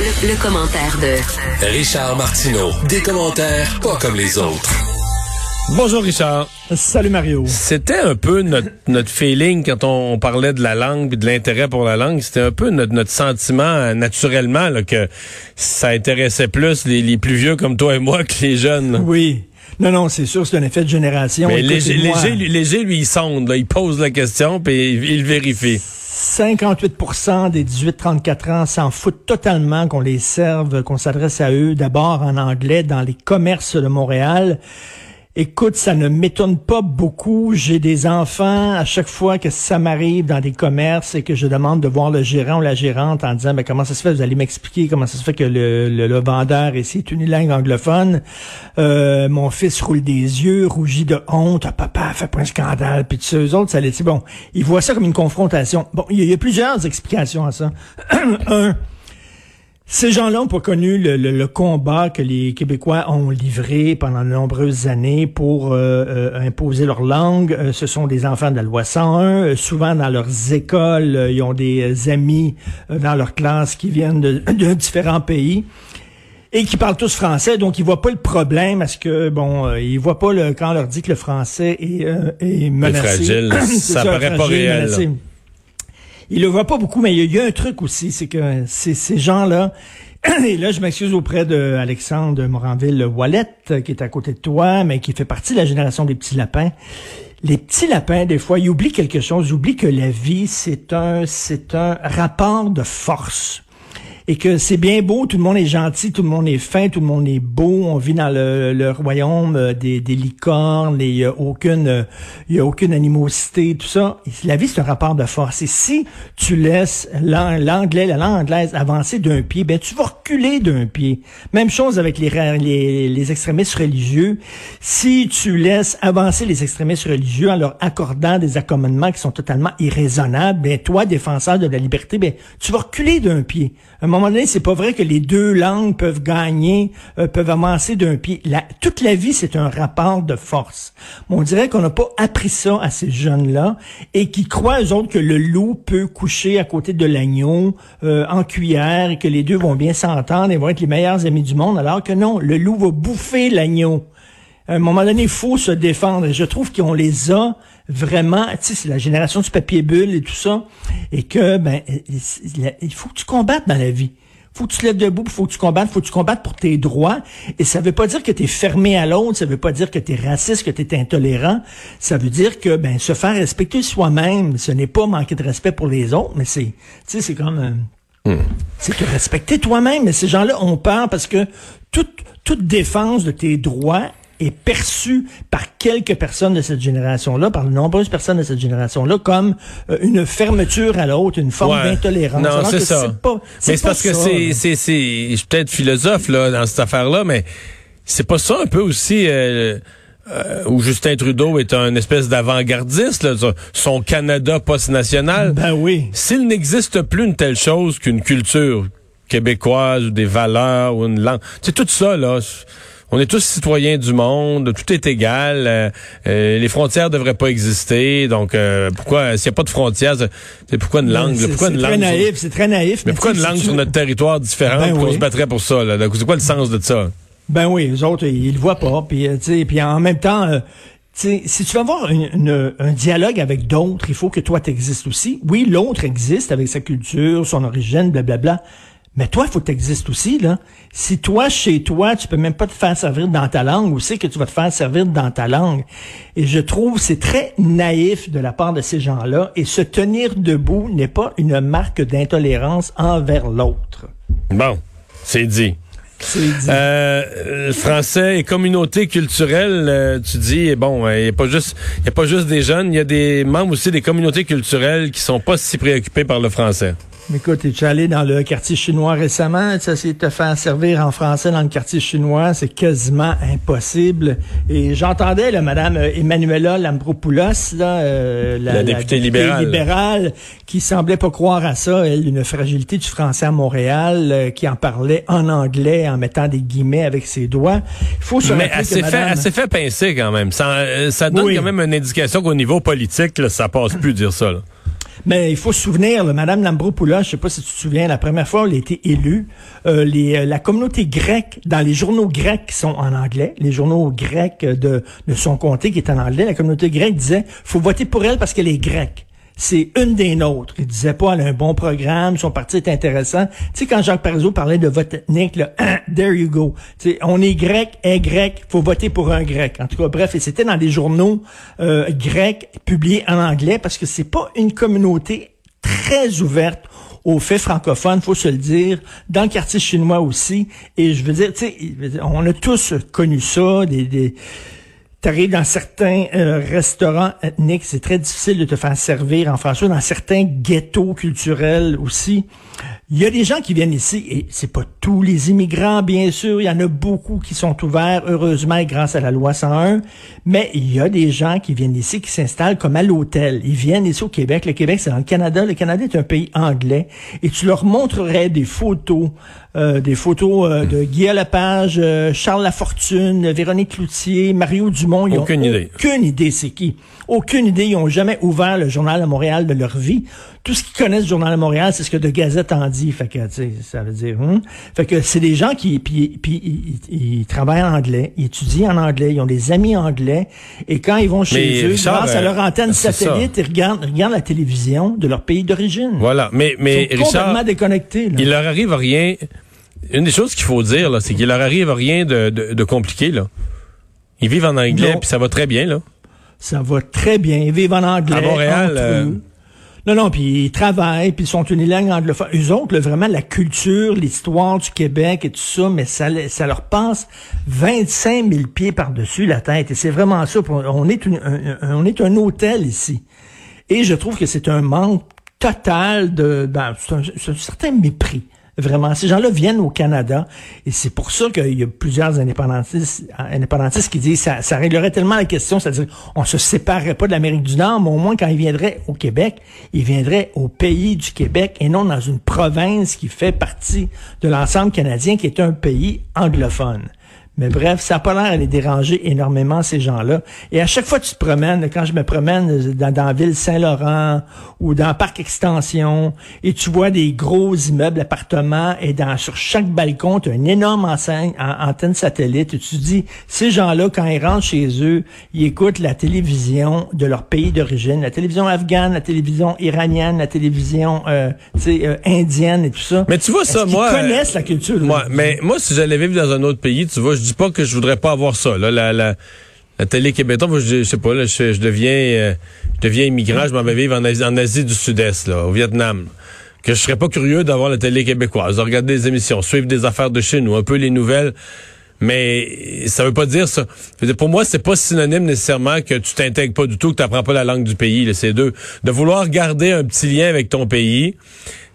Le, le commentaire de Richard Martineau. Des commentaires pas comme les autres. Bonjour Richard. Salut Mario. C'était un peu notre, notre feeling quand on, on parlait de la langue et de l'intérêt pour la langue. C'était un peu notre, notre sentiment euh, naturellement là, que ça intéressait plus les, les plus vieux comme toi et moi que les jeunes. là. Oui. Non, non, c'est sûr, c'est un effet de génération. Mais léger, léger, lui- léger, lui, il sonde, là, il pose la question puis il, il vérifie. 58% des 18-34 ans s'en foutent totalement qu'on les serve, qu'on s'adresse à eux d'abord en anglais dans les commerces de Montréal. Écoute, ça ne m'étonne pas beaucoup. J'ai des enfants. À chaque fois que ça m'arrive dans des commerces et que je demande de voir le gérant ou la gérante en disant, ben, comment ça se fait? Vous allez m'expliquer comment ça se fait que le, le, vendeur ici est unilingue anglophone. Euh, mon fils roule des yeux, rougit de honte. Ah, papa, fais pas un scandale. Puis tous eux autres, ça les dit, bon, ils voient ça comme une confrontation. Bon, il y, y a plusieurs explications à ça. Un, ces gens-là n'ont pas connu le, le- le combat que les Québécois ont livré pendant de nombreuses années pour euh, euh, imposer leur langue. Euh, ce sont des enfants de la loi 101. Euh, souvent, dans leurs écoles, ils ont des amis dans leur classe qui viennent de, de différents pays et qui parlent tous français, donc ils voient pas le problème parce que bon, euh, ils voient pas le quand on leur dit que le français est, euh, est menacé. fragile. C'est Ça paraît pas réel. Il le voit pas beaucoup, mais il y a, un truc aussi, c'est que ces, gens-là, et là je m'excuse auprès de Alexandre Moranville-Wallet, euh, qui est à côté de toi, mais qui fait partie de la génération des petits lapins. Les petits lapins, des fois, ils oublient quelque chose, ils oublient que la vie, c'est un, c'est un rapport de force et que c'est bien beau, tout le monde est gentil, tout le monde est fin, tout le monde est beau, on vit dans le, le royaume euh, des, des licornes, et il y a aucune euh, y a aucune animosité, tout ça. La vie c'est un rapport de force. Et si tu laisses l'an- l'anglais, la langue anglaise avancer d'un pied, ben tu vas reculer d'un pied. Même chose avec les, les les extrémistes religieux. Si tu laisses avancer les extrémistes religieux en leur accordant des accommodements qui sont totalement irraisonnables, ben toi défenseur de la liberté, ben tu vas reculer d'un pied. Moment donné, c'est pas vrai que les deux langues peuvent gagner, euh, peuvent avancer d'un pied. La, toute la vie, c'est un rapport de force. Mais on dirait qu'on n'a pas appris ça à ces jeunes-là et qui croient, eux autres, que le loup peut coucher à côté de l'agneau euh, en cuillère et que les deux vont bien s'entendre et vont être les meilleurs amis du monde, alors que non, le loup va bouffer l'agneau. À un moment donné, il faut se défendre. Et je trouve qu'on les a vraiment, tu sais, c'est la génération du papier bulle et tout ça. Et que, ben, il faut que tu combattes dans la vie. Faut que tu te lèves debout, faut que tu combattes, faut que tu combattes pour tes droits. Et ça veut pas dire que tu es fermé à l'autre, ça veut pas dire que tu es raciste, que tu es intolérant. Ça veut dire que, ben, se faire respecter soi-même, ce n'est pas manquer de respect pour les autres, mais c'est, tu sais, c'est comme, euh, c'est te respecter toi-même. Mais ces gens-là ont peur parce que toute, toute défense de tes droits est perçue par quelques personnes de cette génération-là, par de nombreuses personnes de cette génération-là, comme euh, une fermeture à l'autre, une forme Ouais. d'intolérance. Non, c'est ça. Pas, Mais c'est parce que c'est, c'est, c'est, je suis peut-être philosophe là dans cette affaire-là, mais c'est pas ça un peu aussi euh, euh, où Justin Trudeau est un espèce d'avant-gardiste, là, son- son Canada post-national. Ben oui. S'il n'existe plus une telle chose qu'une culture québécoise ou des valeurs ou une langue, c'est tout ça là. On est tous citoyens du monde, tout est égal, euh, euh, les frontières devraient pas exister, donc euh, pourquoi s'il n'y a pas de frontières, c'est- pourquoi une langue, là, C'est pourquoi une très langue naïf, c'est très naïf. mais pourquoi une langue sur notre territoire différente Ben qu'on se battrait pour ça? Là? Donc, c'est quoi le sens de ça? Ben oui, les autres, ils le voient pas. Puis, tu sais, puis en même temps, euh, si tu veux avoir une- une- un dialogue avec d'autres, il faut que toi t'existes aussi. Oui, l'autre existe avec sa culture, son origine, blablabla. Mais toi, il faut que tu existes aussi, là. Si toi, chez toi, tu peux même pas te faire servir dans ta langue, où c'est que tu vas te faire servir dans ta langue? Et je trouve c'est très naïf de la part de ces gens-là. Et se tenir debout n'est pas une marque d'intolérance envers l'autre. Bon, c'est dit. Euh, français et communauté culturelle, euh, tu dis, bon, il n'y a pas juste, il y a pas juste des jeunes, il y a des membres aussi des communautés culturelles qui sont pas si préoccupés par le français. Écoute, es-tu allé dans le quartier chinois récemment? Ça, c'est te faire servir en français dans le quartier chinois, c'est quasiment impossible. Et j'entendais, là, Madame Emmanuela Lambropoulos, là, euh, la, députée libérale. libérale, qui semblait pas croire à ça, elle, une fragilité du français à Montréal, euh, qui en parlait en anglais, en mettant des guillemets avec ses doigts. Il faut se Mais elle s'est fait, elle fait pincer quand même. Ça, euh, ça donne quand même une indication qu'au niveau politique, là, ça passe plus dire ça. Là. Mais il faut se souvenir, là, Madame Lambropoulos, je sais pas si tu te souviens, la première fois elle a été élue, euh, euh, la communauté grecque, dans les journaux grecs qui sont en anglais, les journaux grecs de, de son comté qui est en anglais, la communauté grecque disait, faut voter pour elle parce qu'elle est grecque c'est une des nôtres. Il disait pas, elle a un bon programme, son parti est intéressant. Tu sais, quand Jacques Parizeau parlait de vote ethnique, là, there you go. Tu sais, on est grec, est grec, faut voter pour un grec. En tout cas, bref, et c'était dans des journaux euh, grecs publiés en anglais parce que c'est pas une communauté très ouverte aux faits francophones, faut se le dire, dans le quartier chinois aussi. Et je veux dire, tu sais, on a tous connu ça, des, des T'arrives dans certains euh, restaurants ethniques, c'est très difficile de te faire servir en français, dans certains ghettos culturels aussi. Il y a des gens qui viennent ici, et c'est pas tous les immigrants, bien sûr, il y en a beaucoup qui sont ouverts, heureusement, grâce à la loi 101, mais il y a des gens qui viennent ici, qui s'installent comme à l'hôtel. Ils viennent ici au Québec. Le Québec, c'est dans le Canada. Le Canada est un pays anglais. Et tu leur montrerais des photos, euh, des photos euh, de Guy Lepage, euh, Charles Lafortune, Véronique Cloutier, Mario Dumont. Ils aucune ont idée. Aucune idée, c'est qui. Aucune idée. Ils ont jamais ouvert le journal à Montréal de leur vie tout ce qu'ils connaissent du Journal de Montréal, c'est ce que de Gazette en dit. Fait que, ça veut dire, hein? Fait que c'est des gens qui, puis, puis ils, travaillent en anglais, ils étudient en anglais, ils ont des amis anglais, et quand ils vont chez eux, grâce à leur antenne satellite, ils regardent, regardent la télévision de leur pays d'origine. Voilà. Mais, mais, ils sont complètement déconnectés, Il leur arrive rien. Une des choses qu'il faut dire, là, c'est qu'il leur arrive rien de, de, compliqué, là. Ils vivent en anglais, puis ça va très bien, là. Ça va très bien. Ils vivent en anglais. À Montréal, euh, non, non, puis ils travaillent, puis ils sont une langue anglophone. Eux autres, vraiment, la culture, l'histoire du Québec et tout ça, mais ça, ça leur passe 25 000 pieds par-dessus la tête. Et c'est vraiment ça. On est, un, on est un hôtel ici. Et je trouve que c'est un manque total de... Ben, c'est un certain mépris Vraiment, ces gens-là viennent au Canada et c'est pour ça qu'il y a plusieurs indépendantistes, qui disent ça, ça réglerait tellement la question, c'est-à-dire on se séparerait pas de l'Amérique du Nord, mais au moins quand ils viendraient au Québec, ils viendraient au pays du Québec et non dans une province qui fait partie de l'ensemble canadien qui est un pays anglophone. Mais bref, ça n'a pas l'air de les déranger énormément, ces gens-là. Et à chaque fois que tu te promènes, quand je me promène dans, dans la ville Saint-Laurent ou dans le parc Extension, et tu vois des gros immeubles, appartements, et dans sur chaque balcon, tu as une énorme enseigne, antenne satellite, et tu te dis, ces gens-là, quand ils rentrent chez eux, ils écoutent la télévision de leur pays d'origine, la télévision afghane, la télévision iranienne, la télévision euh, euh, indienne et tout ça. Mais tu vois ça, moi... Ils connaissent la culture. Moi, mais moi, si j'allais vivre dans un autre pays, tu vois, je dis pas que je voudrais pas avoir ça. La, télé québécoise, je, je, sais pas, je, deviens euh, je deviens immigrant, je m'en vais vivre en Asie, du Sud-Est, au Vietnam. Que je serais pas curieux d'avoir la télé québécoise, de regarder des émissions, suivre des affaires de chez nous, un peu les nouvelles. Mais ça veut pas dire ça. Pour moi, c'est pas synonyme nécessairement que tu t'intègres pas du tout, que tu n'apprends pas la langue du pays. C'est deux. De vouloir garder un petit lien avec ton pays,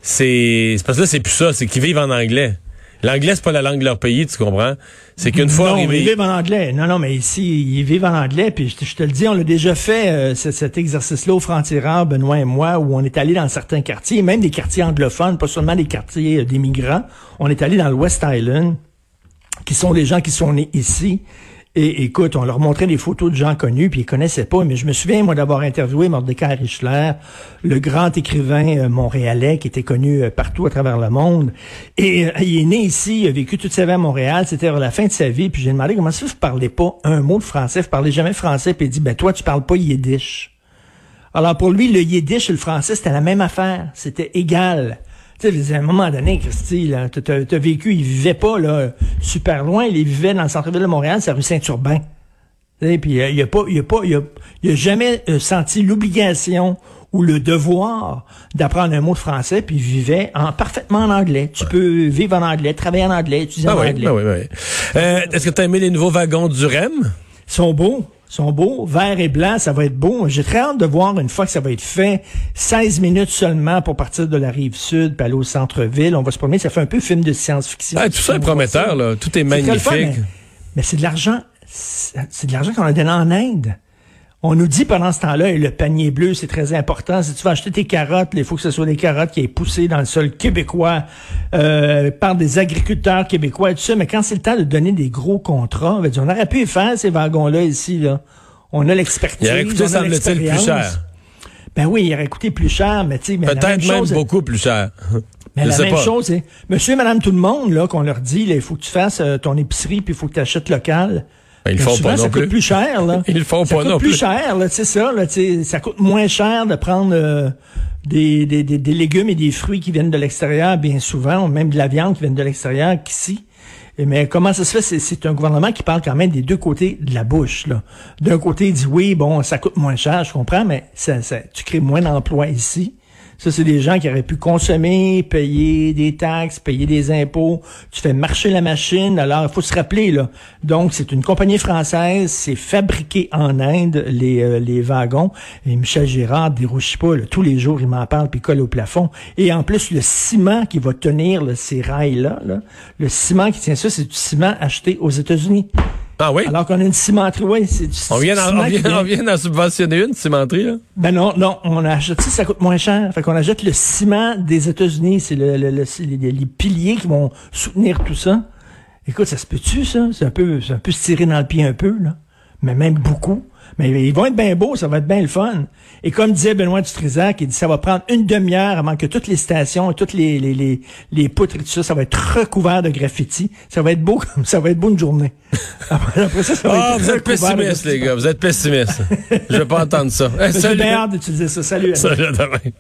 c'est parce que là, c'est plus ça. C'est qu'ils vivent en anglais. L'anglais, c'est pas la langue de leur pays, tu comprends? C'est qu'une fois non, arrivé... ils vivent en anglais. Non, non, mais ici, ils vivent en anglais. Puis je te, le dis, on l'a déjà fait, euh, cet exercice-là au franc-tireur, Benoît et moi, où on est allé dans certains quartiers, même des quartiers anglophones, pas seulement des quartiers euh, des migrants. On est allé dans le West Island, qui sont des gens qui sont nés ici et écoute, on leur montrait des photos de gens connus, puis ils connaissaient pas. Mais je me souviens, moi, d'avoir interviewé Mordecai Richler, le grand écrivain euh, montréalais qui était connu euh, partout à travers le monde. Et euh, il est né ici, il a vécu toute sa vie à Montréal. C'était la fin de sa vie. Puis j'ai demandé comment ça, vous parlez pas un mot de français, vous parlez jamais français. Puis il dit, ben toi, tu parles pas yiddish. Alors pour lui, le yiddish et le français, c'était la même affaire. C'était égal. À un moment donné, Christy, t'as, as vécu, il vivait pas, là, super loin, il vivait dans le centre-ville de Montréal, c'est la rue Saint-Urbain. Puis il a pas, il a pas, il a, jamais euh, senti l'obligation ou le devoir d'apprendre un mot de français, puis il vivait en, parfaitement en anglais. Tu peux vivre en anglais, travailler en anglais, étudier ah en oui, anglais. Ah oui, oui. Euh, est-ce que tu as aimé les nouveaux wagons du REM? Ils sont beaux sont beaux. Vert et blanc, ça va être beau. J'ai très hâte de voir une fois que ça va être fait. 16 minutes seulement pour partir de la rive sud puis aller au centre-ville. On va se promener. Ça fait un peu film de science-fiction. tout ça est prometteur, là. Tout est magnifique. mais, c'est de l'argent. C'est de l'argent qu'on a donné en Inde. On nous dit pendant ce temps-là, le panier bleu, c'est très important. Si tu vas acheter tes carottes, il faut que ce soit des carottes qui aient poussé dans le sol québécois euh, par des agriculteurs québécois et tout ça. Mais quand c'est le temps de donner des gros contrats, on, va dire, on aurait pu faire ces wagons-là ici. Là. On a l'expertise. Il aurait coûté, semble-t-il, plus cher. Ben oui, il aurait coûté plus cher, mais tu sais... Peut-être même beaucoup plus cher. Mais la même chose, c'est monsieur et madame tout le monde, là, qu'on leur dit, il faut que tu fasses euh, ton épicerie, puis il faut que tu achètes local. Ben, ils font pas non ça plus. coûte plus cher, là. Ils le font ça pas coûte non plus. plus. cher, là, c'est ça, là, ça coûte moins cher de prendre euh, des, des, des, des, légumes et des fruits qui viennent de l'extérieur, bien souvent, ou même de la viande qui vient de l'extérieur qu'ici. Mais comment ça se fait? C'est un gouvernement qui parle quand même des deux côtés de la bouche. D'un côté, il dit oui, bon, ça coûte moins cher, je comprends, mais ça, ça, tu crées moins d'emplois ici. Ça, c'est des gens qui auraient pu consommer, payer des taxes, payer des impôts. Tu fais marcher la machine. Alors, il faut se rappeler, là. Donc, c'est une compagnie française. C'est fabriqué en Inde, les, euh, les wagons. Et Michel Girard dérougit pas. Tous les jours, il m'en parle puis colle au plafond. Et en plus, le ciment qui va tenir ces rails-là, là, le ciment qui tient ça, c'est du ciment acheté aux États-Unis. Ah oui? Alors qu'on a une cimenterie, oui, c'est du on vient, on, vient, on vient d'en subventionner une cimenterie, là? Ben non, non, on achète ça, ça coûte moins cher. Fait qu'on achète le ciment des États-Unis, c'est le, le, les, les, piliers qui vont soutenir tout ça. Écoute, ça se peut-tu, ça? C'est un peu, c'est un peu se tirer dans le pied un peu, là. Mais même beaucoup. Mais ils vont être bien beaux, ça va être bien le fun. Et comme disait Benoît Dutrisac, il dit ça va prendre une demi-heure avant que toutes les stations toutes les, les, les, les, poutres et tout ça, ça va être recouvert de graffiti. Ça va être beau comme ça va être beau une journée. Après, ça, ça va oh, être vous êtes pessimiste, les gars. Vous êtes pessimiste. Je vais pas entendre ça. J'ai bien hâte d'utiliser ça. Salut. Salut, demain.